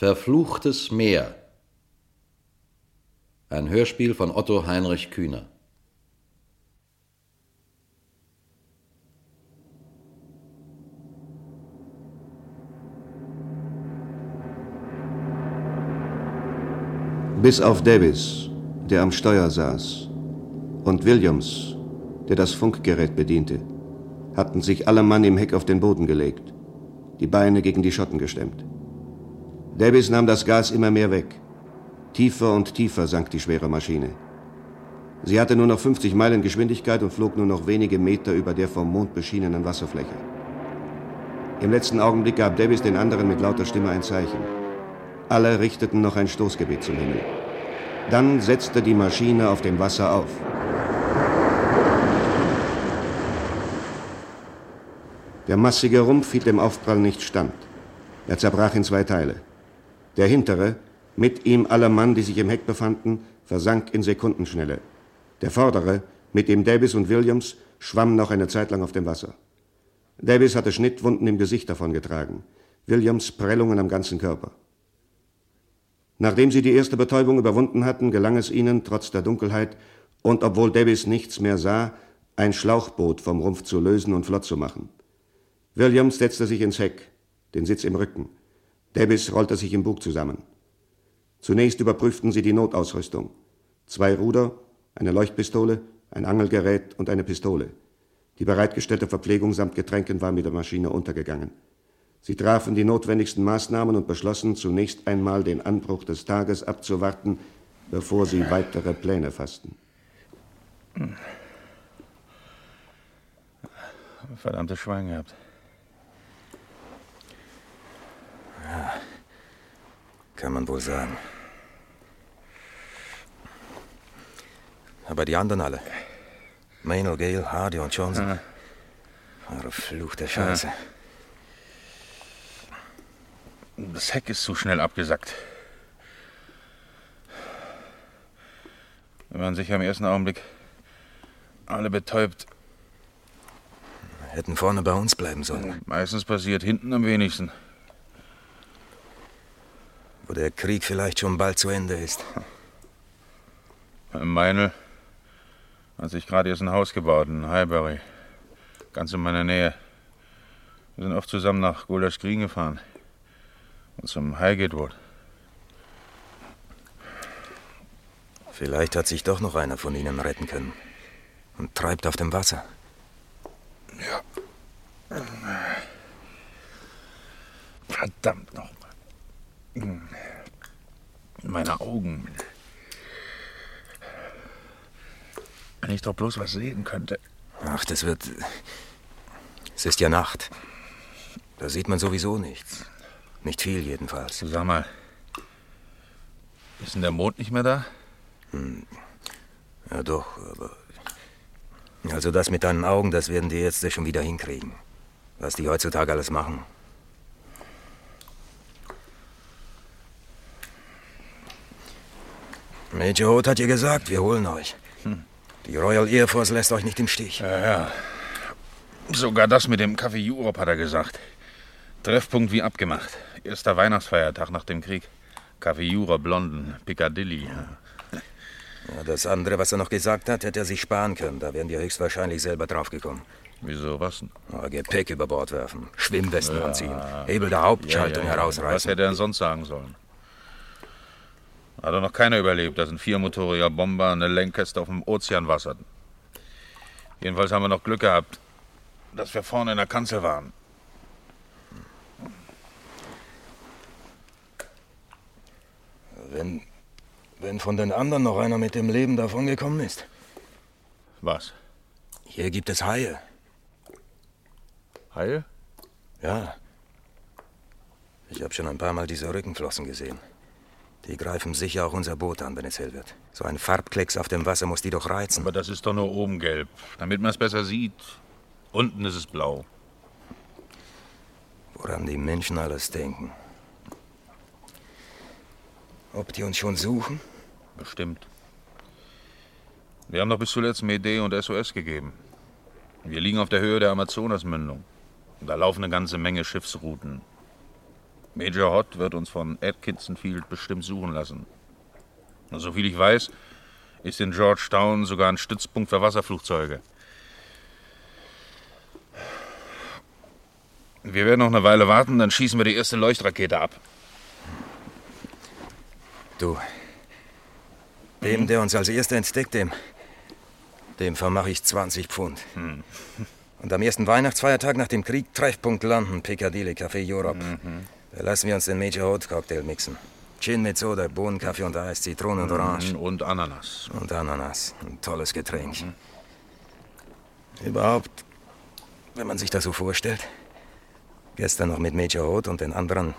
Verfluchtes Meer. Ein Hörspiel von Otto Heinrich Kühner. Bis auf Davis, der am Steuer saß, und Williams, der das Funkgerät bediente, hatten sich alle Mann im Heck auf den Boden gelegt, die Beine gegen die Schotten gestemmt. Davis nahm das Gas immer mehr weg. Tiefer und tiefer sank die schwere Maschine. Sie hatte nur noch 50 Meilen Geschwindigkeit und flog nur noch wenige Meter über der vom Mond beschienenen Wasserfläche. Im letzten Augenblick gab Davis den anderen mit lauter Stimme ein Zeichen. Alle richteten noch ein Stoßgebet zum Himmel. Dann setzte die Maschine auf dem Wasser auf. Der massige Rumpf hielt dem Aufprall nicht stand. Er zerbrach in zwei Teile. Der hintere, mit ihm alle Mann, die sich im Heck befanden, versank in Sekundenschnelle. Der vordere, mit ihm Davis und Williams, schwamm noch eine Zeit lang auf dem Wasser. Davis hatte Schnittwunden im Gesicht davongetragen, Williams Prellungen am ganzen Körper. Nachdem sie die erste Betäubung überwunden hatten, gelang es ihnen, trotz der Dunkelheit und obwohl Davis nichts mehr sah, ein Schlauchboot vom Rumpf zu lösen und flott zu machen. Williams setzte sich ins Heck, den Sitz im Rücken. Davis rollte sich im Bug zusammen. Zunächst überprüften sie die Notausrüstung. Zwei Ruder, eine Leuchtpistole, ein Angelgerät und eine Pistole. Die bereitgestellte Verpflegung samt Getränken war mit der Maschine untergegangen. Sie trafen die notwendigsten Maßnahmen und beschlossen, zunächst einmal den Anbruch des Tages abzuwarten, bevor sie weitere Pläne fassten. Verdammtes Schwein gehabt. Ja, kann man wohl sagen. Aber die anderen alle. Maynell, Gale, Hardy und Johnson. Ja. Verfluchte Scheiße. Ja. Das Heck ist zu schnell abgesackt. Wir waren sicher im ersten Augenblick alle betäubt. Hätten vorne bei uns bleiben sollen. Meistens passiert hinten am wenigsten. Wo der Krieg vielleicht schon bald zu Ende ist. Im Meinl hat sich gerade erst ein Haus gebaut in Highbury. Ganz in meiner Nähe. Wir sind oft zusammen nach Golders Green gefahren. Und zum Highgate Wood. Vielleicht hat sich doch noch einer von ihnen retten können. Und treibt auf dem Wasser. Ja. Verdammt nochmal. Meine Augen. Wenn ich doch bloß was sehen könnte. Ach, das wird. Es ist ja Nacht. Da sieht man sowieso nichts. Nicht viel jedenfalls. Sag mal. Ist denn der Mond nicht mehr da? Hm. Ja, doch, aber. Also, das mit deinen Augen, das werden die jetzt schon wieder hinkriegen. Was die heutzutage alles machen. Major Hoth hat ihr gesagt, wir holen euch. Hm. Die Royal Air Force lässt euch nicht im Stich. Ja, ja. Sogar das mit dem Café Europe hat er gesagt. Treffpunkt wie abgemacht. Erster Weihnachtsfeiertag nach dem Krieg. Café Europe, London, Piccadilly. Ja, das andere, was er noch gesagt hat, hätte er sich sparen können. Da wären wir höchstwahrscheinlich selber draufgekommen. Wieso, was denn? Oh, Gepäck über Bord werfen, Schwimmwesten ja. anziehen, Hebel der Hauptschaltung ja, ja, herausreißen. Was hätte er denn sonst sagen sollen? Hat doch noch keiner überlebt, dass ein viermotoriger Bomber eine Lancaster auf dem Ozean wasserten. Jedenfalls haben wir noch Glück gehabt, dass wir vorne in der Kanzel waren. Wenn, wenn von den anderen noch einer mit dem Leben davongekommen ist. Was? Hier gibt es Haie. Haie? Ja. Ich habe schon ein paar Mal diese Rückenflossen gesehen. Die greifen sicher auch unser Boot an, wenn es hell wird. So ein Farbklecks auf dem Wasser muss die doch reizen. Aber das ist doch nur oben gelb, damit man es besser sieht. Unten ist es blau. Woran die Menschen alles denken. Ob die uns schon suchen? Bestimmt. Wir haben doch bis zuletzt Mayday und SOS gegeben. Wir liegen auf der Höhe der Amazonasmündung. Da laufen eine ganze Menge Schiffsrouten. Major Hott wird uns von Atkinson Field bestimmt suchen lassen. Und soviel ich weiß, ist in Georgetown sogar ein Stützpunkt für Wasserflugzeuge. Wir werden noch eine Weile warten, dann schießen wir die erste Leuchtrakete ab. Du, dem, der uns als Erster entdeckt, dem, dem vermache ich 20 Pfund. Hm. Und am ersten Weihnachtsfeiertag nach dem Krieg Treffpunkt London, Piccadilly, Café Europe. Mhm. Da lassen wir uns den Major Holt Cocktail mixen. Gin mit Soda, Bohnenkaffee und Eis, Zitrone und Orange. Mhm, Und Ananas. Und Ananas. Ein tolles Getränk. Überhaupt, wenn man sich das so vorstellt. Gestern noch mit Major Roth und den anderen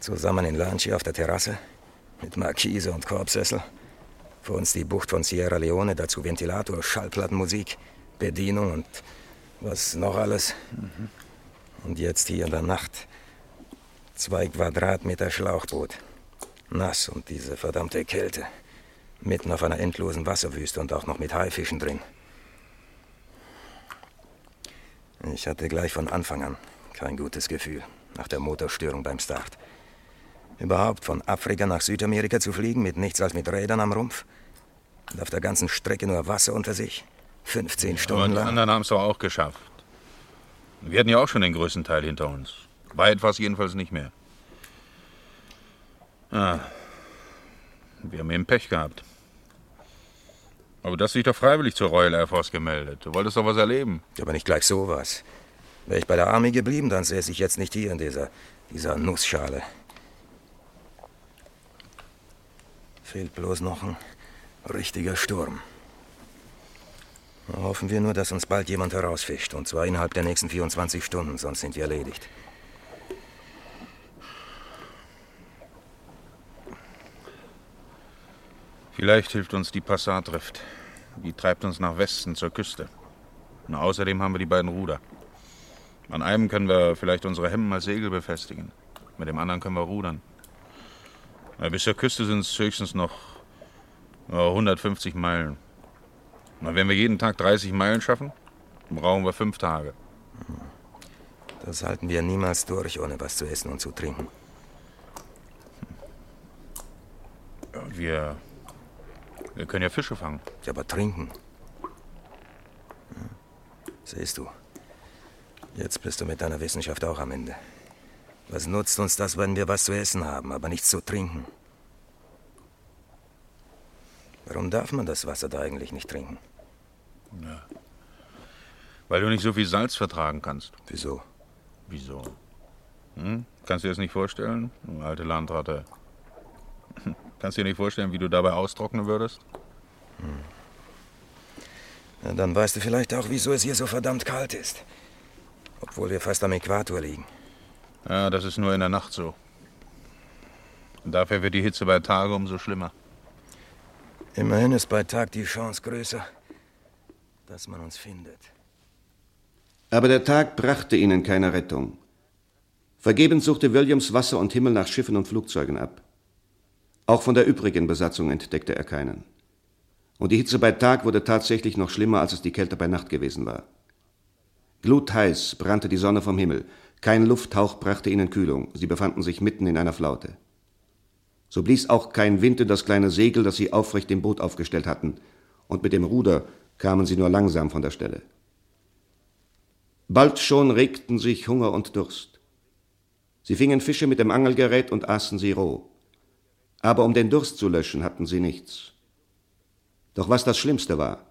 zusammen in Lunch hier auf der Terrasse. Mit Markise und Korbsessel. Vor uns die Bucht von Sierra Leone, dazu Ventilator, Schallplattenmusik, Bedienung und was noch alles. Und jetzt hier in der Nacht zwei Quadratmeter Schlauchboot. Nass und diese verdammte Kälte. Mitten auf einer endlosen Wasserwüste und auch noch mit Haifischen drin. Ich hatte gleich von Anfang an kein gutes Gefühl nach der Motorstörung beim Start. Überhaupt von Afrika nach Südamerika zu fliegen mit nichts als mit Rädern am Rumpf und auf der ganzen Strecke nur Wasser unter sich. 15 Aber Stunden die lang. anderen haben es doch auch geschafft. Wir hatten ja auch schon den größten Teil hinter uns. War es jedenfalls nicht mehr. Ah, wir haben eben Pech gehabt. Aber du hast dich doch freiwillig zur Royal Air Force gemeldet. Du wolltest doch was erleben. Aber nicht gleich sowas. Wäre ich bei der Armee geblieben, dann säße ich jetzt nicht hier in dieser, dieser Nussschale. Fehlt bloß noch ein richtiger Sturm. Hoffen wir nur, dass uns bald jemand herausfischt. Und zwar innerhalb der nächsten 24 Stunden, sonst sind wir erledigt. Vielleicht hilft uns die Passatdrift. Die treibt uns nach Westen zur Küste. Und außerdem haben wir die beiden Ruder. An einem können wir vielleicht unsere Hemmen als Segel befestigen. Mit dem anderen können wir rudern. Na, bis zur Küste sind es höchstens noch ja, 150 Meilen. Na, wenn wir jeden Tag 30 Meilen schaffen, brauchen wir fünf Tage. Das halten wir niemals durch, ohne was zu essen und zu trinken. Wir, wir können ja Fische fangen. Ja, aber trinken. Hm. Siehst du, jetzt bist du mit deiner Wissenschaft auch am Ende. Was nutzt uns das, wenn wir was zu essen haben, aber nichts zu trinken? Warum darf man das Wasser da eigentlich nicht trinken? Weil du nicht so viel Salz vertragen kannst. Wieso? Wieso? Hm? Kannst du dir das nicht vorstellen? Alte Landratte. Kannst du dir nicht vorstellen, wie du dabei austrocknen würdest? Ja, dann weißt du vielleicht auch, wieso es hier so verdammt kalt ist. Obwohl wir fast am Äquator liegen. Ja, das ist nur in der Nacht so. Und dafür wird die Hitze bei Tage umso schlimmer. Immerhin ist bei Tag die Chance größer, dass man uns findet. Aber der Tag brachte ihnen keine Rettung. Vergebens suchte Williams Wasser und Himmel nach Schiffen und Flugzeugen ab. Auch von der übrigen Besatzung entdeckte er keinen. Und die Hitze bei Tag wurde tatsächlich noch schlimmer, als es die Kälte bei Nacht gewesen war. Glutheiß brannte die Sonne vom Himmel. Kein Lufthauch brachte ihnen Kühlung. Sie befanden sich mitten in einer Flaute. So blies auch kein Wind in das kleine Segel, das sie aufrecht im Boot aufgestellt hatten, und mit dem Ruder kamen sie nur langsam von der Stelle. Bald schon regten sich Hunger und Durst. Sie fingen Fische mit dem Angelgerät und aßen sie roh. Aber um den Durst zu löschen, hatten sie nichts. Doch was das Schlimmste war,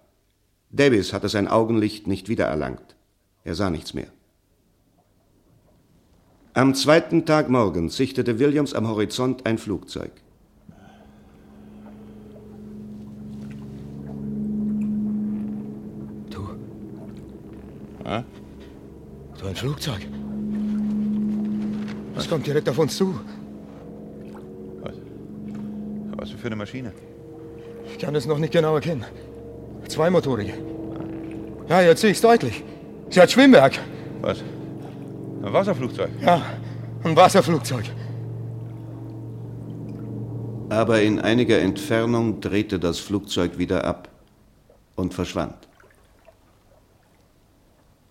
Davis hatte sein Augenlicht nicht wiedererlangt. Er sah nichts mehr. Am zweiten Tag morgens sichtete Williams am Horizont ein Flugzeug. Du, Ja? so ein Flugzeug. Es kommt direkt auf uns zu. Was? Für eine Maschine? Ich kann es noch nicht genau erkennen. Zweimotorige. Ja, jetzt sehe ich es deutlich. Sie hat Schwimmwerk. Was? Ein Wasserflugzeug? Ja, ein Wasserflugzeug. Aber in einiger Entfernung drehte das Flugzeug wieder ab und verschwand.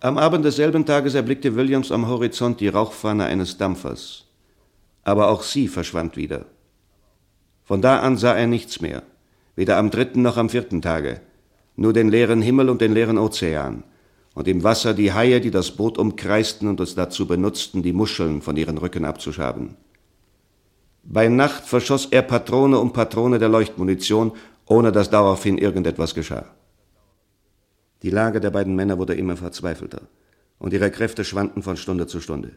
Am Abend desselben Tages erblickte Williams am Horizont die Rauchfahne eines Dampfers. aber auch sie verschwand wieder. Von da an sah er nichts mehr, weder am dritten noch am vierten Tage, nur den leeren Himmel und den leeren Ozean, und im Wasser die Haie, die das Boot umkreisten und es dazu benutzten, die Muscheln von ihren Rücken abzuschaben. Bei Nacht verschoss er Patrone um Patrone der Leuchtmunition, ohne dass daraufhin irgendetwas geschah. Die Lage der beiden Männer wurde immer verzweifelter, und ihre Kräfte schwanden von Stunde zu Stunde.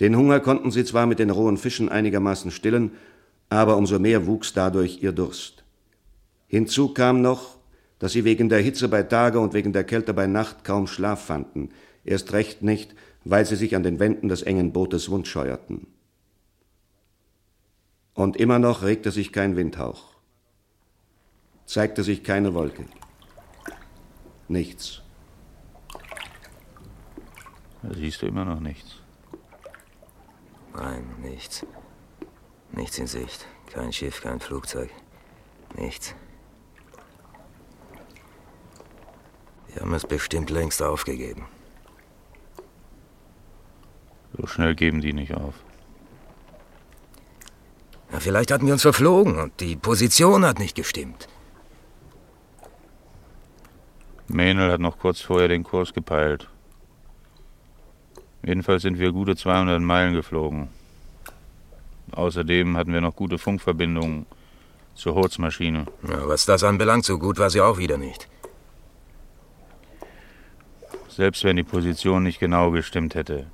Den Hunger konnten sie zwar mit den rohen Fischen einigermaßen stillen, aber umso mehr wuchs dadurch ihr Durst. Hinzu kam noch, dass sie wegen der Hitze bei Tage und wegen der Kälte bei Nacht kaum Schlaf fanden, erst recht nicht, weil sie sich an den Wänden des engen Bootes wundscheuerten. Und immer noch regte sich kein Windhauch, zeigte sich keine Wolke. Nichts. Da siehst du immer noch nichts. Nein, nichts. Nichts in Sicht. Kein Schiff, kein Flugzeug. Nichts. Wir haben es bestimmt längst aufgegeben. So schnell geben die nicht auf. Ja, vielleicht hatten wir uns verflogen und die Position hat nicht gestimmt. Mähnel hat noch kurz vorher den Kurs gepeilt. Jedenfalls sind wir gute 200 Meilen geflogen. Außerdem hatten wir noch gute Funkverbindungen zur Holzmaschine. Ja, was das anbelangt, so gut war sie auch wieder nicht. Selbst wenn die Position nicht genau gestimmt hätte.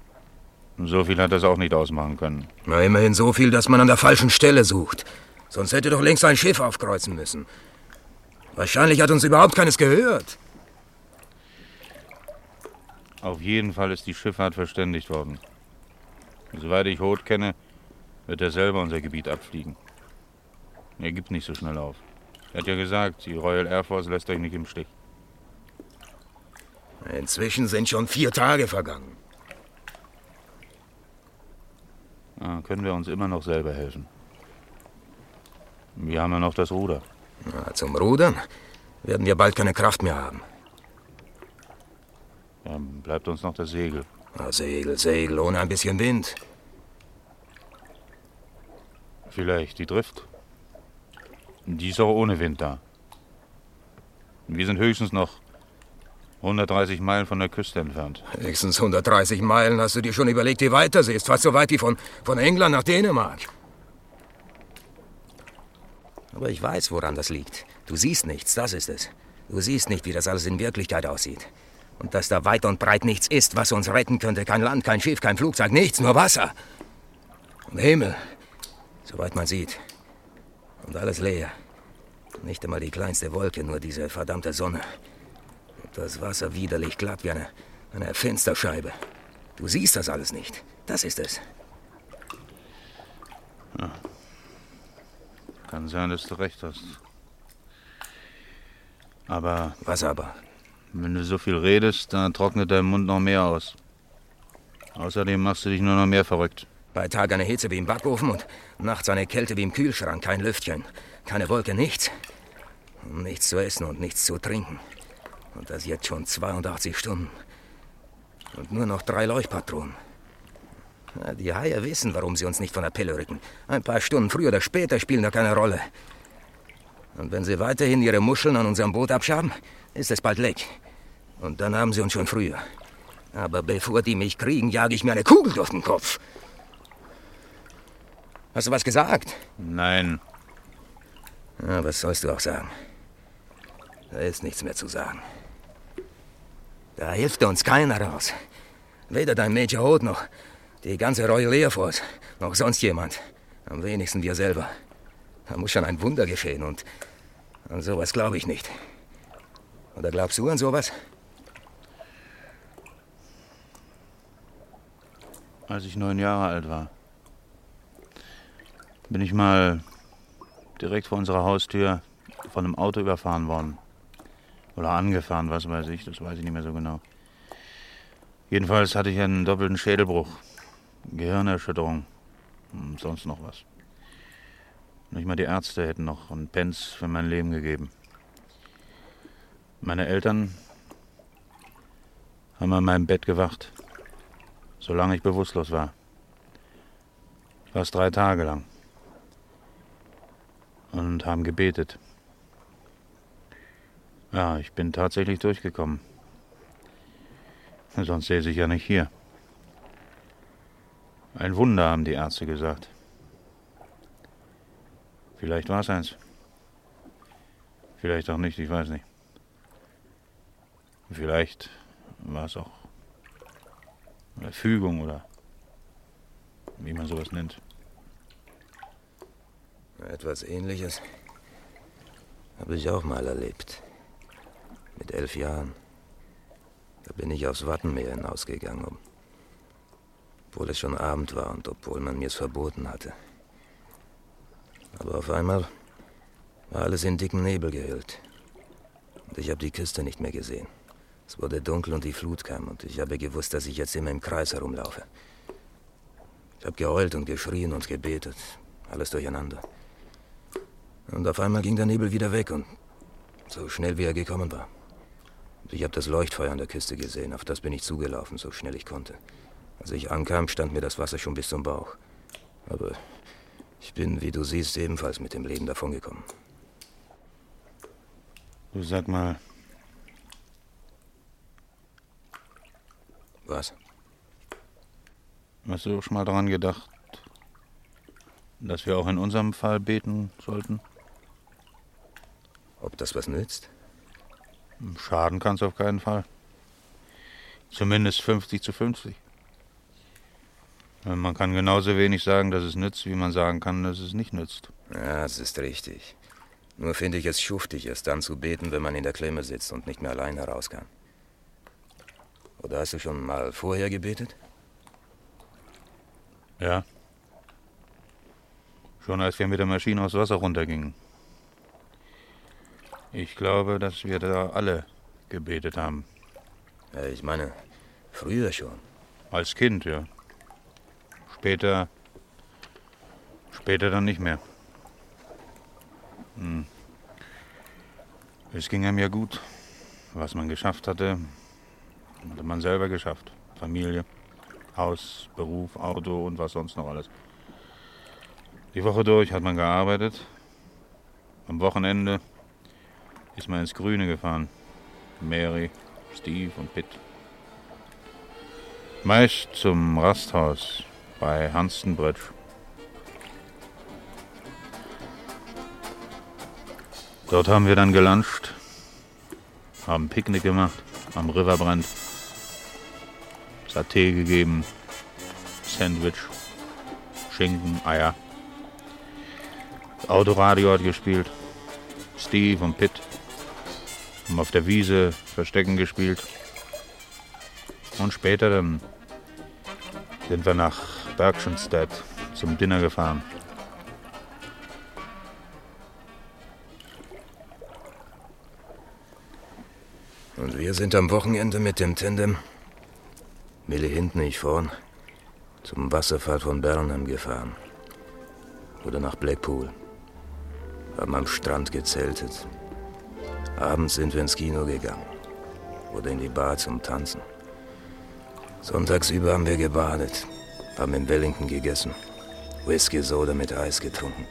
So viel hat das auch nicht ausmachen können. Na, immerhin so viel, dass man an der falschen Stelle sucht. Sonst hätte doch längst ein Schiff aufkreuzen müssen. Wahrscheinlich hat uns überhaupt keines gehört. Auf jeden Fall ist die Schifffahrt verständigt worden. Soweit ich Hoth kenne, wird er selber unser Gebiet abfliegen. Er gibt nicht so schnell auf. Er hat ja gesagt, die Royal Air Force lässt euch nicht im Stich. Inzwischen sind schon vier Tage vergangen. Ja, können wir uns immer noch selber helfen. Wir haben ja noch das Ruder. Na, zum Rudern werden wir bald keine Kraft mehr haben. Dann bleibt uns noch das Segel. Na, Segel, Segel, ohne ein bisschen Wind. Vielleicht die Drift. Die ist auch ohne Wind da. Wir sind höchstens noch 130 Meilen von der Küste entfernt. Höchstens 130 Meilen. Hast du dir schon überlegt, wie weiter sie ist? Fast so weit wie von, von England nach Dänemark. Aber ich weiß, woran das liegt. Du siehst nichts, das ist es. Du siehst nicht, wie das alles in Wirklichkeit aussieht. Und dass da weit und breit nichts ist, was uns retten könnte. Kein Land, kein Schiff, kein Flugzeug, nichts, nur Wasser. Und Himmel, soweit man sieht. Und alles leer. Nicht einmal die kleinste Wolke, nur diese verdammte Sonne. Und das Wasser widerlich glatt wie eine, eine Fensterscheibe. Du siehst das alles nicht. Das ist es. Kann sein, dass du recht hast. Aber Was aber? wenn du so viel redest, dann trocknet dein Mund noch mehr aus. Außerdem machst du dich nur noch mehr verrückt. Bei Tag eine Hitze wie im Backofen und nachts eine Kälte wie im Kühlschrank. Kein Lüftchen, keine Wolke, nichts. Nichts zu essen und nichts zu trinken. Und das jetzt schon 82 Stunden. Und nur noch drei Leuchtpatronen. Ja, die Haie wissen, warum sie uns nicht von der Pille rücken. Ein paar Stunden früher oder später spielen da keine Rolle. Und wenn sie weiterhin ihre Muscheln an unserem Boot abschaben, ist es bald leck. Und dann haben sie uns schon früher. Aber bevor die mich kriegen, jage ich mir eine Kugel durch den Kopf. Hast du was gesagt? Nein, Ja, was sollst du auch sagen? Da ist nichts mehr zu sagen. Da hilft uns keiner raus. Weder dein Major Holt noch die ganze Royal Air Force, noch sonst jemand. Am wenigsten wir selber. Da muss schon ein Wunder geschehen und an sowas glaube ich nicht. Oder glaubst du an sowas? als ich neun Jahre alt war, bin ich mal direkt vor unserer Haustür von einem Auto überfahren worden. Oder angefahren, was weiß ich, das weiß ich nicht mehr so genau. Jedenfalls hatte ich einen doppelten Schädelbruch, Gehirnerschütterung und sonst noch was. Nicht mal die Ärzte hätten noch einen Pence für mein Leben gegeben. Meine Eltern haben an meinem Bett gewacht, solange ich bewusstlos war. Fast drei Tage lang. Und haben gebetet. Ja, ich bin tatsächlich durchgekommen. Sonst säße ich ja nicht hier. Ein Wunder, haben die Ärzte gesagt. Vielleicht war es eins. Vielleicht auch nicht, ich weiß nicht. Vielleicht war es auch eine Fügung oder wie man sowas nennt. Etwas Ähnliches habe ich auch mal erlebt. Mit elf Jahren. Da bin ich aufs Wattenmeer hinausgegangen, obwohl es schon Abend war und obwohl man mir es verboten hatte. Aber auf einmal war alles in dicken Nebel gehüllt. Und ich habe die Küste nicht mehr gesehen. Es wurde dunkel und die Flut kam und ich habe gewusst, dass ich jetzt immer im Kreis herumlaufe. Ich habe geheult und geschrien und gebetet. Alles durcheinander. Und auf einmal ging der Nebel wieder weg und so schnell wie er gekommen war. Und ich habe das Leuchtfeuer an der Küste gesehen. Auf das bin ich zugelaufen, so schnell ich konnte. Als ich ankam, stand mir das Wasser schon bis zum Bauch. Aber ich bin, wie du siehst, ebenfalls mit dem Leben davongekommen. Du sag mal. Was? Hast du schon mal daran gedacht, dass wir auch in unserem Fall beten sollten? Ob das was nützt? Schaden kann es auf keinen Fall. Zumindest 50 zu 50. Man kann genauso wenig sagen, dass es nützt, wie man sagen kann, dass es nicht nützt. Ja, das ist richtig. Nur finde ich es schuftig, es dann zu beten, wenn man in der Klemme sitzt und nicht mehr allein heraus kann. Oder hast du schon mal vorher gebetet? Ja. Schon als wir mit der Maschine aufs Wasser runtergingen. Ich glaube, dass wir da alle gebetet haben. Ja, ich meine, früher schon. Als Kind, ja. Später. Später dann nicht mehr. Hm. Es ging einem ja gut. Was man geschafft hatte, hatte man selber geschafft. Familie, Haus, Beruf, Auto und was sonst noch alles. Die Woche durch hat man gearbeitet. Am Wochenende ist man ins Grüne gefahren. Mary, Steve und Pitt. Meist zum Rasthaus bei Hanstenbridge. Dort haben wir dann geluncht, haben Picknick gemacht am Riverbrand, Saté gegeben, Sandwich, Schinken, Eier. Autoradio hat gespielt, Steve und Pitt haben auf der Wiese Verstecken gespielt. Und später dann sind wir nach Bergschenstedt zum Dinner gefahren. Und wir sind am Wochenende mit dem Tandem, Millie hinten, ich vorn, zum Wasserfall von Burnham gefahren. Oder nach Blackpool. Haben am Strand gezeltet. Abends sind wir ins Kino gegangen. Oder in die Bar zum Tanzen. Sonntagsüber haben wir gebadet. Haben in Wellington gegessen. Whisky Soda mit Eis getrunken.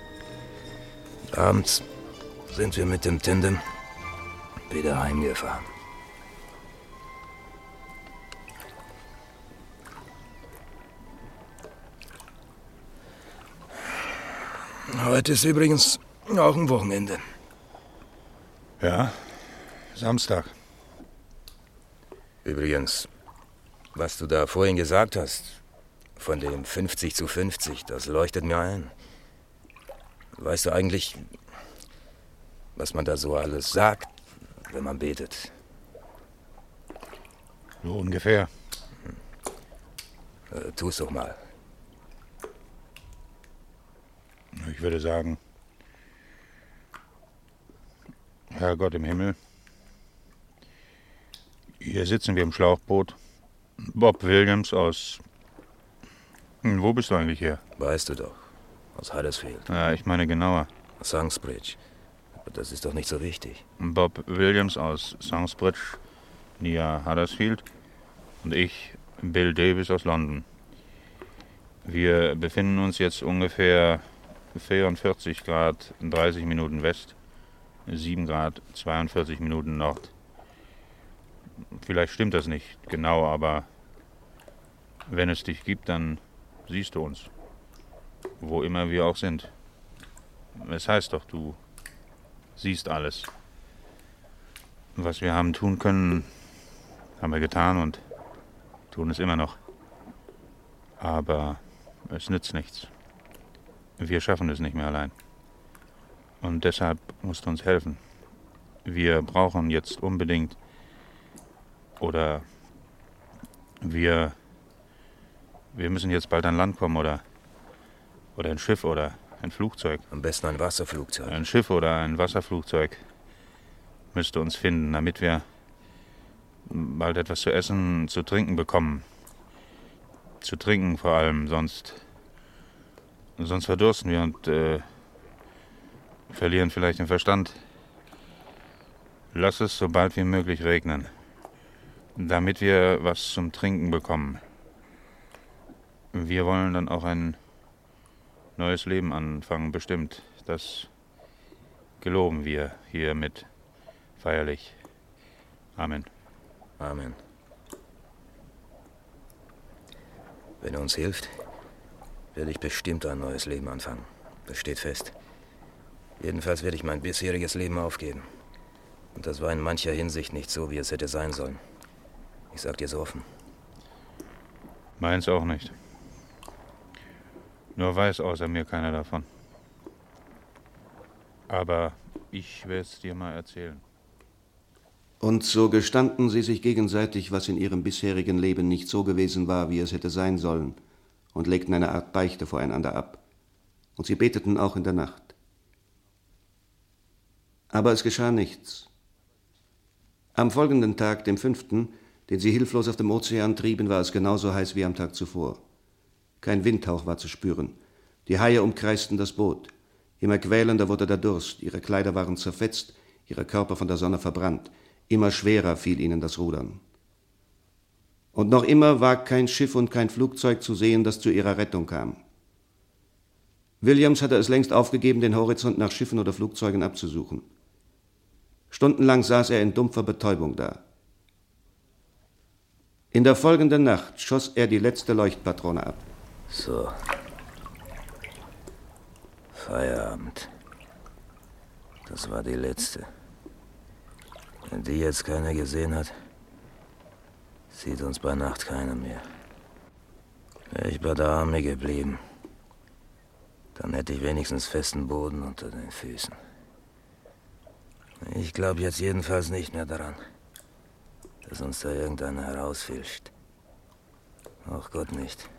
Abends sind wir mit dem Tandem wieder heimgefahren. Heute ist übrigens auch ein Wochenende. Ja, Samstag. Übrigens, was du da vorhin gesagt hast, von dem 50 zu 50, das leuchtet mir ein. Weißt du eigentlich, was man da so alles sagt, wenn man betet? So ungefähr. Äh, tu's doch mal. Ich würde sagen, Herrgott im Himmel, hier sitzen wir im Schlauchboot. Bob Williams aus. Hm, wo bist du eigentlich her? Weißt du doch. Aus Huddersfield. Ja, ich meine genauer. Aus Sangsbridge. Aber das ist doch nicht so wichtig. Bob Williams aus Sangsbridge, Nia Huddersfield. Und ich, Bill Davis aus London. Wir befinden uns jetzt ungefähr 44 Grad 30 Minuten West, 7 Grad 42 Minuten Nord. Vielleicht stimmt das nicht genau, aber wenn es dich gibt, dann siehst du uns. Wo immer wir auch sind. Es heißt doch, du siehst alles. Was wir haben tun können, haben wir getan und tun es immer noch. Aber es nützt nichts. Wir schaffen es nicht mehr allein. Und deshalb musst du uns helfen. Wir brauchen jetzt unbedingt oder wir wir müssen jetzt bald an Land kommen oder oder ein Schiff oder ein Flugzeug. Am besten ein Wasserflugzeug. Ein Schiff oder ein Wasserflugzeug müsste uns finden, damit wir bald etwas zu essen, zu trinken bekommen. Zu trinken vor allem, sonst sonst verdursten wir und äh, verlieren vielleicht den Verstand. Lass es so bald wie möglich regnen, damit wir was zum Trinken bekommen. Wir wollen dann auch ein neues Leben anfangen, bestimmt. Das geloben wir hiermit feierlich. Amen. Amen. Wenn er uns hilft, werde ich bestimmt ein neues Leben anfangen. Das steht fest. Jedenfalls werde ich mein bisheriges Leben aufgeben. Und das war in mancher Hinsicht nicht so, wie es hätte sein sollen. Ich sag dir so offen. Meins auch nicht. Nur weiß außer mir keiner davon. Aber ich werde es dir mal erzählen. Und so gestanden sie sich gegenseitig, was in ihrem bisherigen Leben nicht so gewesen war, wie es hätte sein sollen, und legten eine Art Beichte voreinander ab. Und sie beteten auch in der Nacht. Aber es geschah nichts. Am folgenden Tag, dem fünften, den sie hilflos auf dem Ozean trieben, war es genauso heiß wie am Tag zuvor. Kein Windhauch war zu spüren. Die Haie umkreisten das Boot. Immer quälender wurde der Durst, ihre Kleider waren zerfetzt, ihre Körper von der Sonne verbrannt, immer schwerer fiel ihnen das Rudern. Und noch immer war kein Schiff und kein Flugzeug zu sehen, das zu ihrer Rettung kam. Williams hatte es längst aufgegeben, den Horizont nach Schiffen oder Flugzeugen abzusuchen. Stundenlang saß er in dumpfer Betäubung da. In der folgenden Nacht schoss er die letzte Leuchtpatrone ab. So. Feierabend. Das war die letzte. Wenn die jetzt keiner gesehen hat, sieht uns bei Nacht keiner mehr. Wäre ich bei der Armee geblieben, dann hätte ich wenigstens festen Boden unter den Füßen. Ich glaube jetzt jedenfalls nicht mehr daran, dass uns da irgendeiner herausfischt. Auch Gott nicht.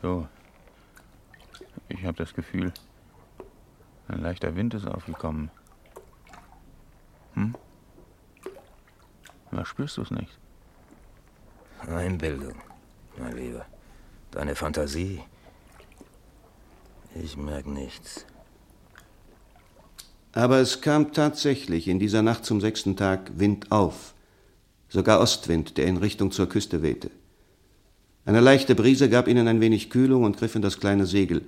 So. Ich habe das Gefühl, ein leichter Wind ist aufgekommen. Hm? Na, spürst du es nicht? Einbildung, mein Lieber. Deine Fantasie. Ich merke nichts. Aber es kam tatsächlich in dieser Nacht zum sechsten Tag Wind auf, sogar Ostwind, der in Richtung zur Küste wehte. Eine leichte Brise gab ihnen ein wenig Kühlung und griff in das kleine Segel.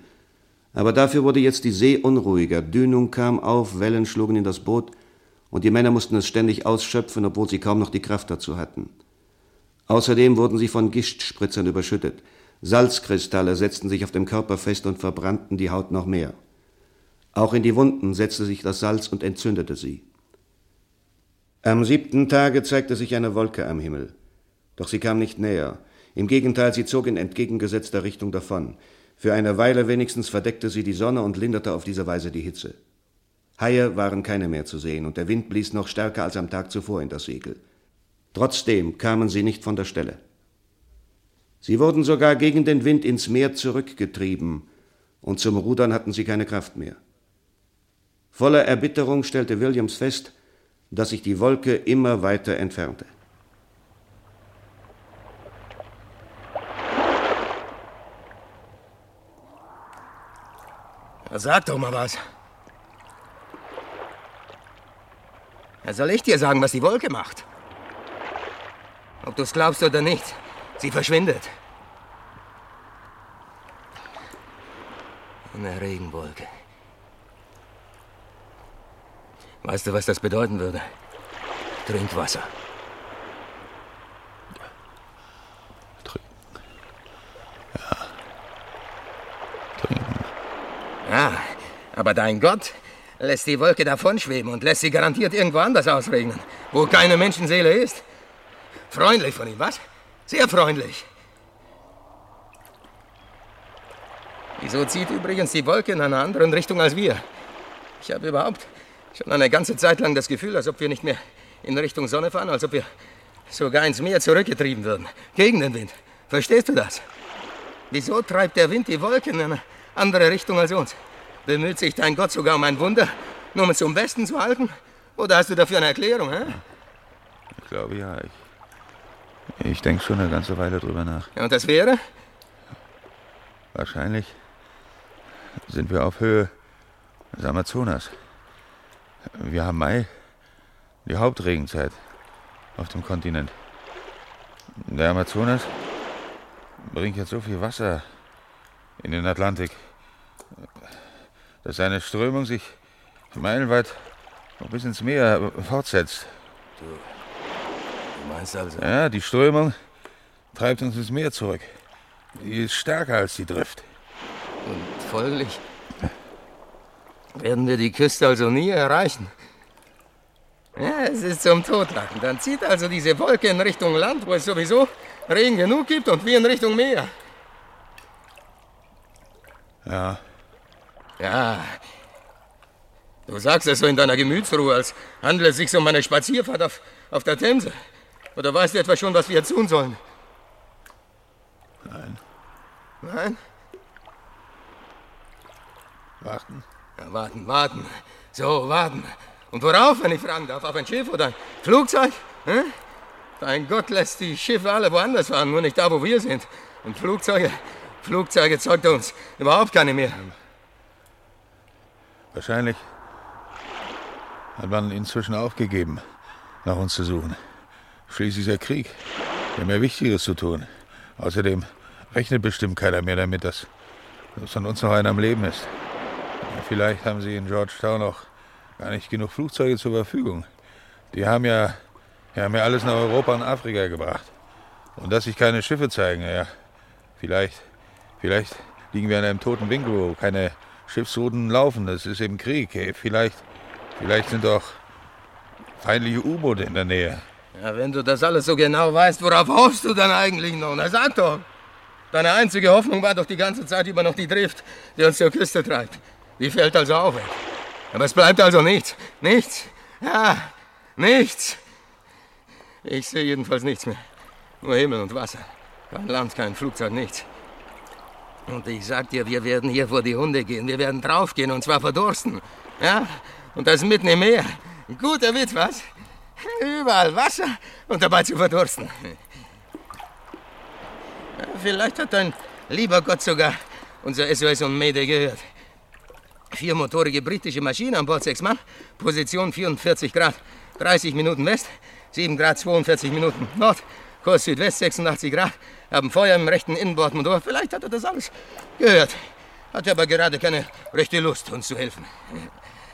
Aber dafür wurde jetzt die See unruhiger, Dünung kam auf, Wellen schlugen in das Boot, und die Männer mussten es ständig ausschöpfen, obwohl sie kaum noch die Kraft dazu hatten. Außerdem wurden sie von Gishtspritzern überschüttet. Salzkristalle setzten sich auf dem Körper fest und verbrannten die Haut noch mehr. Auch in die Wunden setzte sich das Salz und entzündete sie. Am siebten Tage zeigte sich eine Wolke am Himmel. Doch sie kam nicht näher. Im Gegenteil, sie zog in entgegengesetzter Richtung davon. Für eine Weile wenigstens verdeckte sie die Sonne und linderte auf diese Weise die Hitze. Haie waren keine mehr zu sehen, und der Wind blies noch stärker als am Tag zuvor in das Segel. Trotzdem kamen sie nicht von der Stelle. Sie wurden sogar gegen den Wind ins Meer zurückgetrieben, und zum Rudern hatten sie keine Kraft mehr. Voller Erbitterung stellte Williams fest, dass sich die Wolke immer weiter entfernte. Sag doch mal was. Soll ich dir sagen, was die Wolke macht? Ob du es glaubst oder nicht, sie verschwindet. Eine Regenwolke. Weißt du, was das bedeuten würde? Trinkwasser. Trinken. Ja, aber dein Gott lässt die Wolke davonschweben und lässt sie garantiert irgendwo anders ausregnen, wo keine Menschenseele ist. Freundlich von ihm, was? Sehr freundlich. Wieso zieht übrigens die Wolke in einer anderen Richtung als wir? Ich habe überhaupt schon eine ganze Zeit lang das Gefühl, als ob wir nicht mehr in Richtung Sonne fahren, als ob wir sogar ins Meer zurückgetrieben würden. Gegen den Wind. Verstehst du das? Wieso treibt der Wind die Wolken in eine andere Richtung als uns? Bemüht sich dein Gott sogar um ein Wunder, nur um es zum Besten zu halten? Oder hast du dafür eine Erklärung, hä? Ich glaube ja. Ich, ich denke schon eine ganze Weile drüber nach. Ja, und das wäre? Wahrscheinlich sind wir auf Höhe des Amazonas. Wir haben Mai, die Hauptregenzeit auf dem Kontinent. Der Amazonas bringt jetzt so viel Wasser in den Atlantik, dass seine Strömung sich meilenweit noch bis ins Meer fortsetzt. Du meinst also? Ja, die Strömung treibt uns ins Meer zurück. Die ist stärker als die Drift. Und folglich werden wir die Küste also nie erreichen. Ja, es ist zum Totlachen. Dann zieht also diese Wolke in Richtung Land, wo es sowieso Regen genug gibt, und wir in Richtung Meer. Ja, Ja. Du sagst es so in deiner Gemütsruhe, als handle es sich um eine Spazierfahrt auf, auf der Themse. Oder weißt du etwa schon, was wir jetzt tun sollen? nein, Nein? warten. Ja, warten, warten. So, warten. Und worauf, wenn ich fragen darf? Auf ein Schiff oder ein Flugzeug? Hä? Dein Gott lässt die Schiffe alle woanders fahren, nur nicht da, wo wir sind. Und Flugzeuge, Flugzeuge zeugt uns überhaupt keine mehr. Wahrscheinlich hat man inzwischen aufgegeben, nach uns zu suchen. Schließlich ist der Krieg. Wir haben ja Wichtigeres zu tun. Außerdem rechnet bestimmt keiner mehr damit, dass, dass von uns noch einer am Leben ist. Ja, vielleicht haben sie in Georgetown auch gar nicht genug Flugzeuge zur Verfügung. Die haben ja, die haben ja alles nach Europa und Afrika gebracht. Und dass sich keine Schiffe zeigen, ja, vielleicht, vielleicht liegen wir an einem toten Winkel, wo keine Schiffsrouten laufen. Das ist eben Krieg. Vielleicht, vielleicht sind doch feindliche U-Boote in der Nähe. Ja, wenn du das alles so genau weißt, worauf hoffst du dann eigentlich noch? Na sag doch. Deine einzige Hoffnung war doch die ganze Zeit über noch die Drift, die uns zur Küste treibt. Die fällt also auch weg. Aber es bleibt also nichts. Nichts. Ja, nichts. Ich sehe jedenfalls nichts mehr. Nur Himmel und Wasser. Kein Land, kein Flugzeug, nichts. Und ich sag dir, wir werden hier vor die Hunde gehen. Wir werden draufgehen und zwar verdursten. Ja? Und das mitten im Meer. Guter Witz, was? Überall Wasser und dabei zu verdursten. Vielleicht hat dein lieber Gott sogar unser SOS und Mayday gehört. Viermotorige britische Maschine an Bord, sechs Mann. Position 44 Grad, 30 Minuten West, 7 Grad, 42 Minuten Nord. Kurs Südwest, 86 Grad. Haben Feuer im rechten Innenbordmotor. Vielleicht hat er das alles gehört. Hat aber gerade keine rechte Lust, uns zu helfen.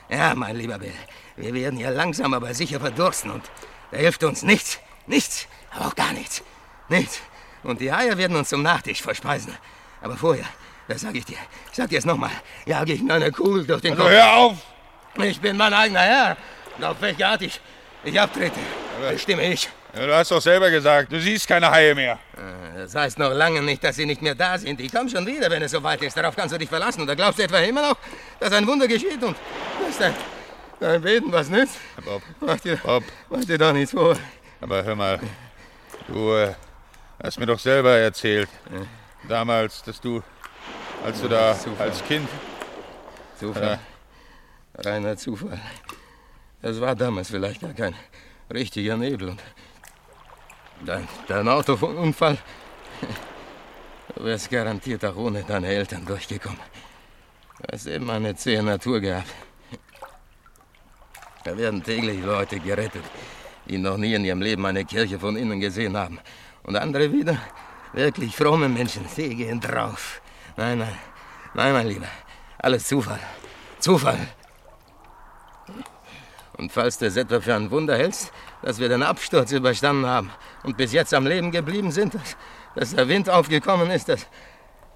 Ja, mein lieber Bill, wir werden ja langsam aber sicher verdursten und da hilft uns nichts. Nichts, aber auch gar nichts. Nichts. Und die Haie werden uns zum Nachtisch verspeisen. Aber vorher, das sag ich dir, ich sag dir es nochmal, jage ich mir eine Kugel durch den Kopf. hör auf! Ich bin mein eigener Herr. Und auf welche Art ich, ich abtrete, bestimme ich. Ja, du hast doch selber gesagt, du siehst keine Haie mehr. Das heißt noch lange nicht, dass sie nicht mehr da sind. Die kommen schon wieder, wenn es soweit ist. Darauf kannst du dich verlassen. Oder glaubst du etwa immer noch, dass ein Wunder geschieht und dass dein, dein Beten was nützt? Bob, Mach dir, Bob, mach dir doch nichts vor. aber hör mal, du äh, hast mir doch selber erzählt, damals, dass du, als du da Zufall. als Kind, Zufall. Reiner Zufall. Das war damals vielleicht gar kein richtiger Nebel. Und dein, dein Autounfall, du wärst garantiert auch ohne deine Eltern durchgekommen. Du hast eben eine zähe Natur gehabt. Da werden täglich Leute gerettet, die noch nie in ihrem Leben eine Kirche von innen gesehen haben. Und andere wieder, wirklich fromme Menschen, die gehen drauf. Nein, nein, nein, mein Lieber, alles Zufall. Zufall. Und falls du es etwa für ein Wunder hältst, dass wir den Absturz überstanden haben und bis jetzt am Leben geblieben sind, dass, dass der Wind aufgekommen ist, das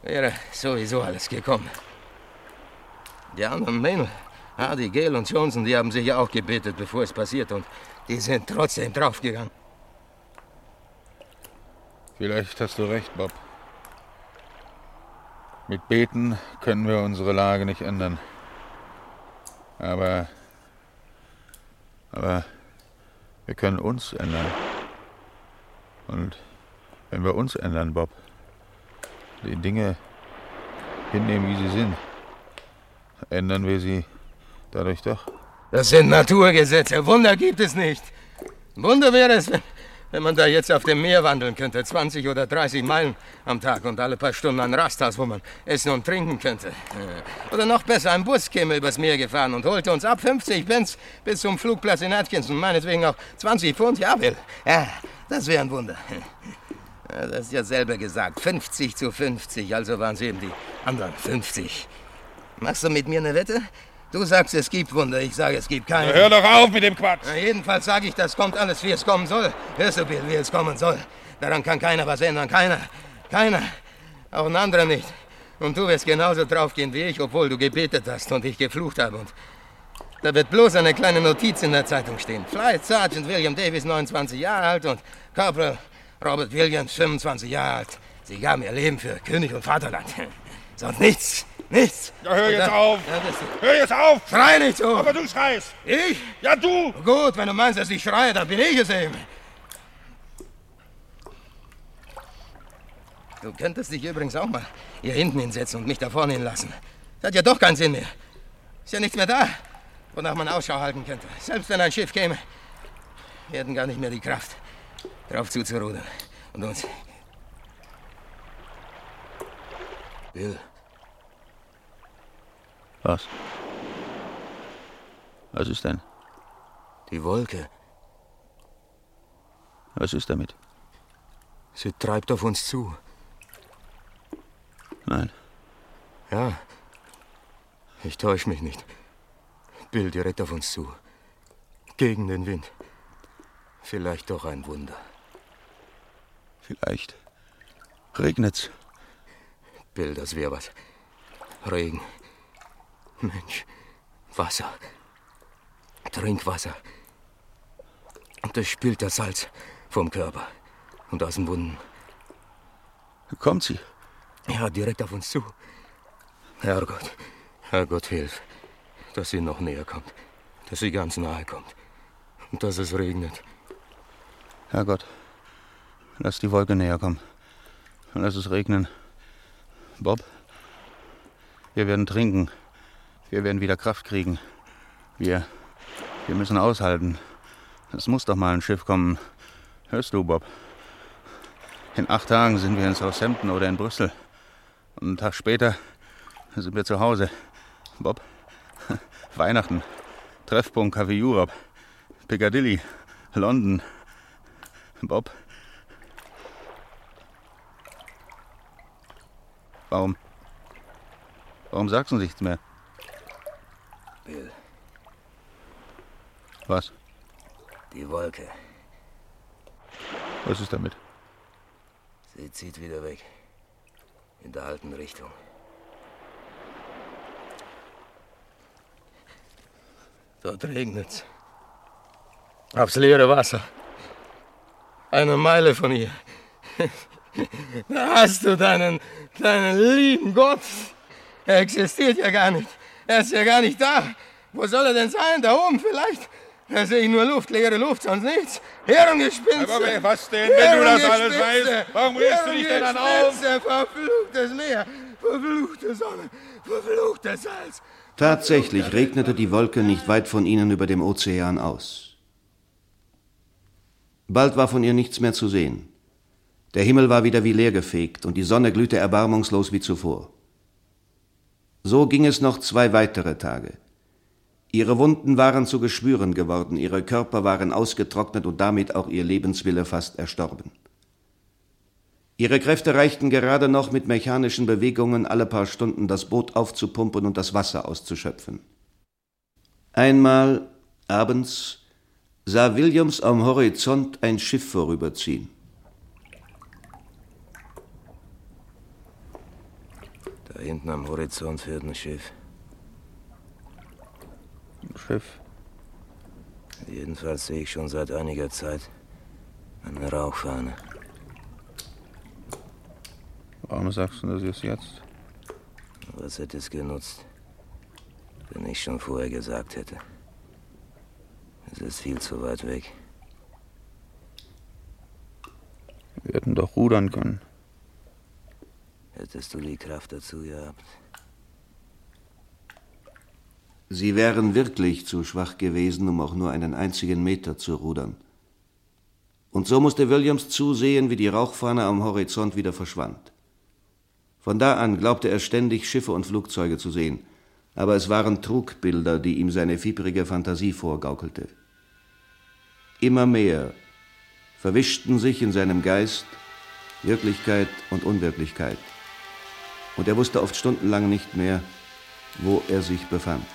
wäre sowieso alles gekommen. Die anderen Männel, Hardy, Gale und Johnson, die haben sich ja auch gebetet, bevor es passiert und die sind trotzdem draufgegangen. Vielleicht hast du recht, Bob. Mit Beten können wir unsere Lage nicht ändern. Aber. Aber wir können uns ändern. Und wenn wir uns ändern, Bob, die Dinge hinnehmen, wie sie sind, ändern wir sie dadurch doch. Das sind Naturgesetze. Wunder gibt es nicht. Wunder wäre es, wenn, wenn man da jetzt auf dem Meer wandeln könnte, 20 oder 30 Meilen am Tag und alle paar Stunden ein Rasthaus, wo man essen und trinken könnte. Oder noch besser, ein Bus käme übers Meer gefahren und holte uns ab 50 Pence bis zum Flugplatz in Atkinson. Meinetwegen auch 20 Pfund, ja, Will. Ja, das wäre ein Wunder. Das ist ja selber gesagt. 50 zu 50, also waren es eben die anderen 50. Machst du mit mir eine Wette? Du sagst, es gibt Wunder, ich sage, es gibt keine. Hör doch auf mit dem Quatsch! Na, jedenfalls sage ich, das kommt alles, wie es kommen soll. Hörst du, Bill, wie es kommen soll? Daran kann keiner was ändern. Keiner. Keiner. Auch ein anderer nicht. Und du wirst genauso draufgehen wie ich, obwohl du gebetet hast und ich geflucht habe. Und da wird bloß eine kleine Notiz in der Zeitung stehen. Flight Sergeant William Davis, 29 Jahre alt und Corporal Robert Williams, 25 Jahre alt. Sie gaben ihr Leben für König und Vaterland. Sonst nichts. Nichts. Ja, hör jetzt auf! Hör jetzt auf! schrei nicht so. Aber du schreist! Ich? Ja, du! Gut, wenn du meinst, dass ich schreie, dann bin ich es eben. Du könntest dich übrigens auch mal hier hinten hinsetzen und mich da vorne hinlassen. Das hat ja doch keinen Sinn mehr. Ist ja nichts mehr da, wonach man Ausschau halten könnte. Selbst wenn ein Schiff käme, wir hätten gar nicht mehr die Kraft, drauf zuzurudern und uns. Bill, Was? Was ist denn? die Wolke, Was ist damit? sie treibt auf uns zu. Nein. Ja. Ich täusch mich nicht. Bill direkt auf uns zu. Gegen den Wind. Vielleicht doch ein Wunder. Vielleicht regnet's. Bill, das wäre was. Regen. Mensch. Wasser. Trinkwasser. Und das spült das Salz vom Körper und aus den Wunden. Kommt sie? Ja, direkt auf uns zu. Herrgott, Herrgott, hilf, dass sie noch näher kommt. Dass sie ganz nahe kommt. Und dass es regnet. Herrgott, lass die Wolke näher kommen. Und lass es regnen. Bob, wir werden trinken. Wir werden wieder Kraft kriegen. Wir, wir müssen aushalten. Es muss doch mal ein Schiff kommen. Hörst du, Bob? In acht Tagen sind wir in Southampton oder in Brüssel. Und einen Tag später sind wir zu Hause. Bob, Weihnachten, Treffpunkt Café Europe, Piccadilly, London. Bob. Warum? Warum sagst du nichts mehr? Bill, Was? die Wolke, Was ist damit? sie zieht wieder weg. In der alten Richtung. Dort regnet's. Aufs leere Wasser. Eine Meile von hier. Da hast du deinen, deinen lieben Gott. Er existiert ja gar nicht. Er ist ja gar nicht da. Wo soll er denn sein? Da oben vielleicht? Da sehe ich nur Luft, leere Luft, sonst nichts. Hirngespinste. Aber was denn, wenn du das alles weißt? Warum regst du dich denn dann auf? Verfluchtes Meer, verfluchte Sonne, verfluchtes Salz. Tatsächlich regnete die Wolke nicht weit von ihnen über dem Ozean aus. Bald war von ihr nichts mehr zu sehen. Der Himmel war wieder wie leergefegt und die Sonne glühte erbarmungslos wie zuvor. So ging es noch zwei weitere Tage. Ihre Wunden waren zu Geschwüren geworden, ihre Körper waren ausgetrocknet und damit auch ihr Lebenswille fast erstorben. Ihre Kräfte reichten gerade noch, mit mechanischen Bewegungen alle paar Stunden das Boot aufzupumpen und das Wasser auszuschöpfen. Einmal, abends, sah Williams am Horizont ein Schiff vorüberziehen. Da hinten am Horizont fährt ein Schiff. Ein Schiff? Jedenfalls sehe ich schon seit einiger Zeit eine Rauchfahne. Warum sagst du das jetzt jetzt? Was hätte es genutzt, wenn ich schon vorher gesagt hätte? Es ist viel zu weit weg. Wir hätten doch rudern können. Hättest du die Kraft dazu gehabt? Sie wären wirklich zu schwach gewesen, um auch nur einen einzigen Meter zu rudern. Und so musste Williams zusehen, wie die Rauchfahne am Horizont wieder verschwand. Von da an glaubte er ständig Schiffe und Flugzeuge zu sehen, aber es waren Trugbilder, die ihm seine fiebrige Fantasie vorgaukelte. Immer mehr verwischten sich in seinem Geist Wirklichkeit und Unwirklichkeit, und er wusste oft stundenlang nicht mehr, wo er sich befand.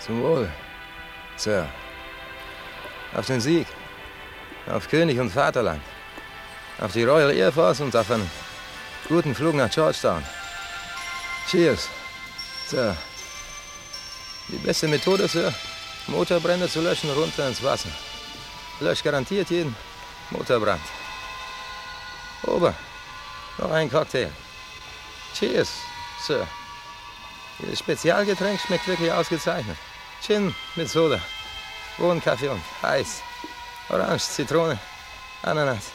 Zum Wohl, Sir. Auf den Sieg. Auf König und Vaterland. Auf die Royal Air Force und auf einen guten Flug nach Georgetown. Cheers, Sir. Die beste Methode, Sir, Motorbrände zu löschen, runter ins Wasser. Löscht garantiert jeden Motorbrand. Ober, noch ein Cocktail. Cheers, Sir. Ihr Spezialgetränk schmeckt wirklich ausgezeichnet. Gin mit Soda. Bohnenkaffee und Eis. Orange, Zitrone, Ananas.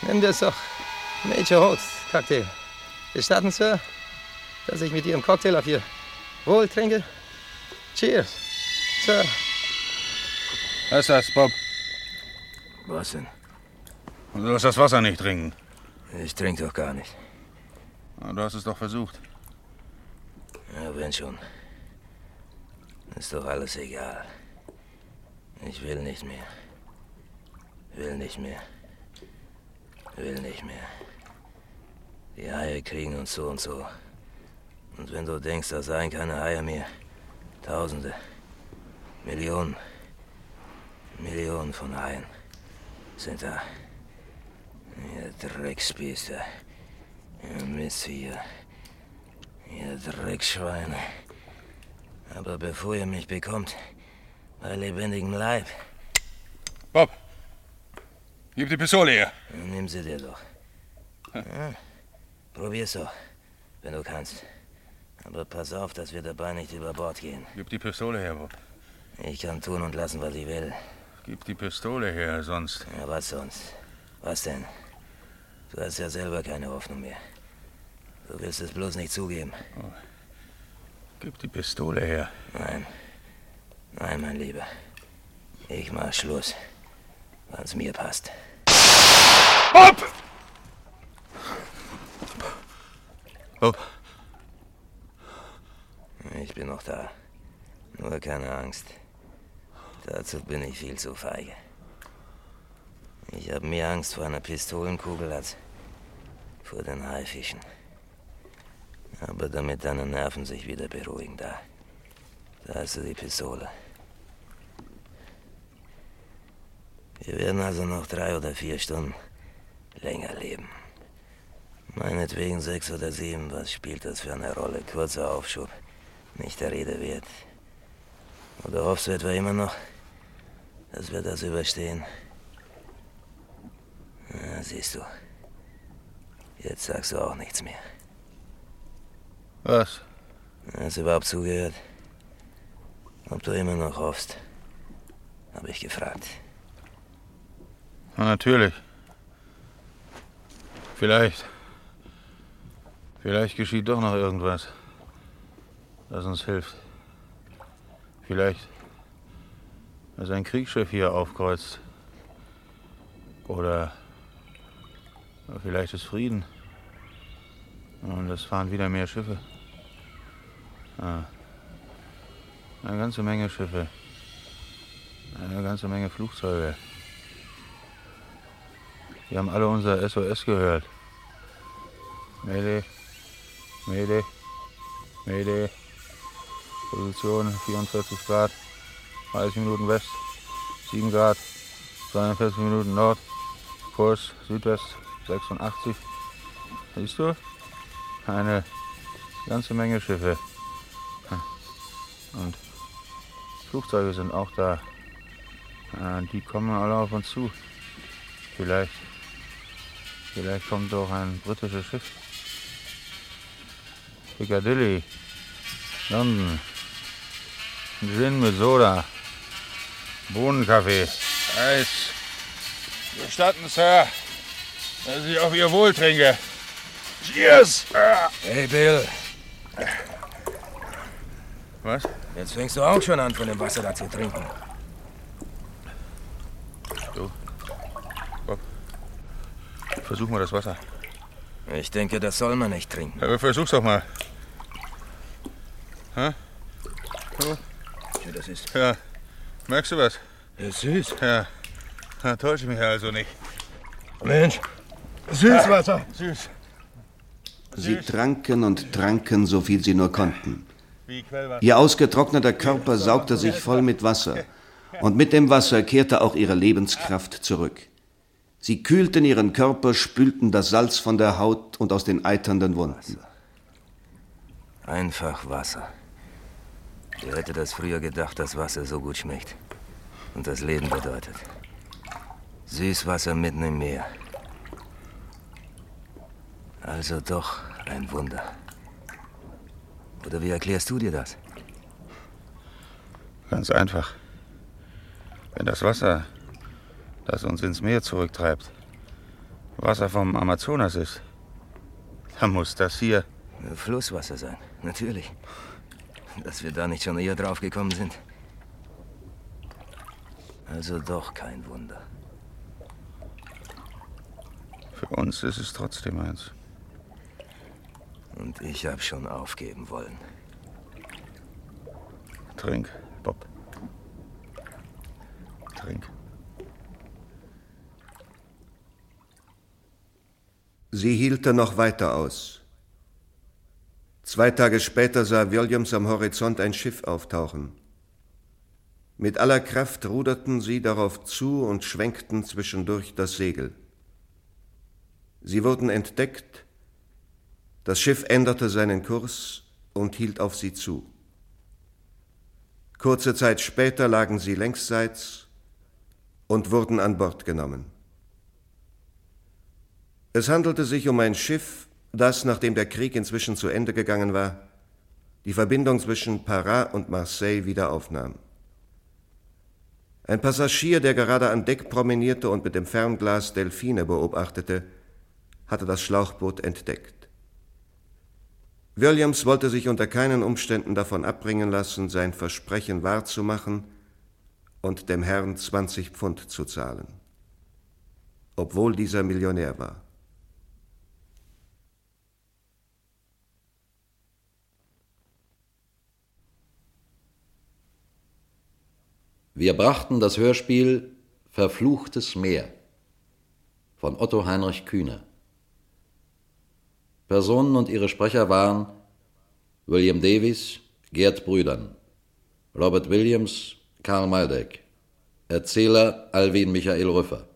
Wir es doch Major Holz Cocktail. Gestatten, Sir, dass ich mit Ihrem Cocktail auf Ihr Wohl trinke? Cheers, Sir. Was ist das, Bob? Was denn? Du sollst das Wasser nicht trinken. Ich trinke doch gar nicht. Du hast es doch versucht. Ja, wenn schon. Ist doch alles egal. Ich will nicht mehr. Will nicht mehr. Will nicht mehr. Die Haie kriegen uns so und so. Und wenn du denkst, da seien keine Haie mehr. Tausende. Millionen. Millionen von Haien sind da. Ihr Drecksbiester. Ihr Mistviecher. Ihr Dreckschweine. Aber bevor ihr mich bekommt, bei lebendigem Leib, Bob, gib die Pistole her. nimm sie dir doch. Ja, probier's doch, wenn du kannst. Aber pass auf, dass wir dabei nicht über Bord gehen. Gib die Pistole her, Bob. Ich kann tun und lassen, was ich will. Gib die Pistole her, sonst. Ja, was sonst? Was denn? Du hast ja selber keine Hoffnung mehr. Du willst es bloß nicht zugeben. Gib die Pistole her. Nein. Nein, mein Lieber. Ich mach Schluss. Wann's mir passt. Bob! Bob, Ich bin noch da. Nur keine Angst. Dazu bin ich viel zu feige. Ich habe mehr Angst vor einer Pistolenkugel als vor den Haifischen. Aber damit deine Nerven sich wieder beruhigen, da. Da hast du die Pistole. Wir werden also noch drei oder vier Stunden länger leben. Meinetwegen sechs oder sieben, was spielt das für eine Rolle? Kurzer Aufschub, nicht der Rede wert. Oder hoffst du etwa immer noch, dass wir das überstehen? Ja, siehst du. Jetzt sagst du auch nichts mehr. was? Hast du überhaupt zugehört? Ob du immer noch hoffst? Habe ich gefragt. Na, natürlich. Vielleicht. Vielleicht geschieht doch noch irgendwas, das uns hilft. Vielleicht, dass ein Kriegsschiff hier aufkreuzt. Oder vielleicht ist Frieden. Und es fahren wieder mehr Schiffe. Ah. Eine ganze Menge Schiffe. Eine ganze Menge Flugzeuge. Die haben alle unser SOS gehört. Mayday, Mayday, Mayday. Position 44 Grad, 30 Minuten West, 7 Grad, 42 Minuten Nord, Kurs Südwest 86. Siehst du? Eine ganze Menge Schiffe. Und Flugzeuge sind auch da. Die kommen alle auf uns zu. Vielleicht, vielleicht kommt auch ein britisches Schiff. Piccadilly, London, Gin mit Soda, Bohnenkaffee, Eis. Gestatten, Sir, dass ich auf Ihr Wohl trinke. Cheers! Hey, Bill. Was? Jetzt fängst du auch schon an, von dem Wasser da zu trinken. Du. Bob. Versuch mal das Wasser. Ich denke, das soll man nicht trinken. Aber versuch's doch mal. Hä? So? Ja, das ist. Ja. Merkst du was? ist süß. Ja. Na, täusche mich also nicht. Mensch, Süßwasser. Süß. Sie tranken und tranken, so viel sie nur konnten. Ihr ausgetrockneter Körper saugte sich voll mit Wasser, und mit dem Wasser kehrte auch ihre Lebenskraft zurück. Sie kühlten ihren Körper, spülten das Salz von der Haut und aus den eiternden Wunden. Einfach Wasser. Wer hätte das früher gedacht, dass Wasser so gut schmeckt? Und das Leben bedeutet. Süßwasser mitten im Meer. Also doch ein Wunder. Oder wie erklärst du dir das? Ganz einfach. Wenn das Wasser, das uns ins Meer zurücktreibt, Wasser vom Amazonas ist, dann muss das hier. Flusswasser sein, natürlich. Dass wir da nicht schon eher drauf gekommen sind. Also doch kein Wunder. Für uns ist es trotzdem eins. Und ich hab schon aufgeben wollen. Trink, Bob. Trink. Sie hielten noch weiter aus. Zwei Tage später sah Williams am Horizont ein Schiff auftauchen. Mit aller Kraft ruderten sie darauf zu und schwenkten zwischendurch das Segel. Sie wurden entdeckt, das Schiff änderte seinen Kurs und hielt auf sie zu. Kurze Zeit später lagen sie längsseits und wurden an Bord genommen. Es handelte sich um ein Schiff, das, nachdem der Krieg inzwischen zu Ende gegangen war, die Verbindung zwischen Paras und Marseille wieder aufnahm. Ein Passagier, der gerade an Deck promenierte und mit dem Fernglas Delfine beobachtete, hatte das Schlauchboot entdeckt. Williams wollte sich unter keinen Umständen davon abbringen lassen, sein Versprechen wahrzumachen und dem Herrn 20 Pfund zu zahlen, obwohl dieser Millionär war. Wir brachten das Hörspiel Verfluchtes Meer von Otto Heinrich Kühne. Personen und ihre Sprecher waren William Davies, Gerd Brüdern, Robert Williams, Karl Maldeck, Erzähler Alwin Michael Rüffer,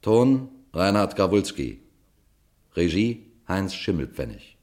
Ton Reinhard Gawulski, Regie Heinz Schimmelpfennig.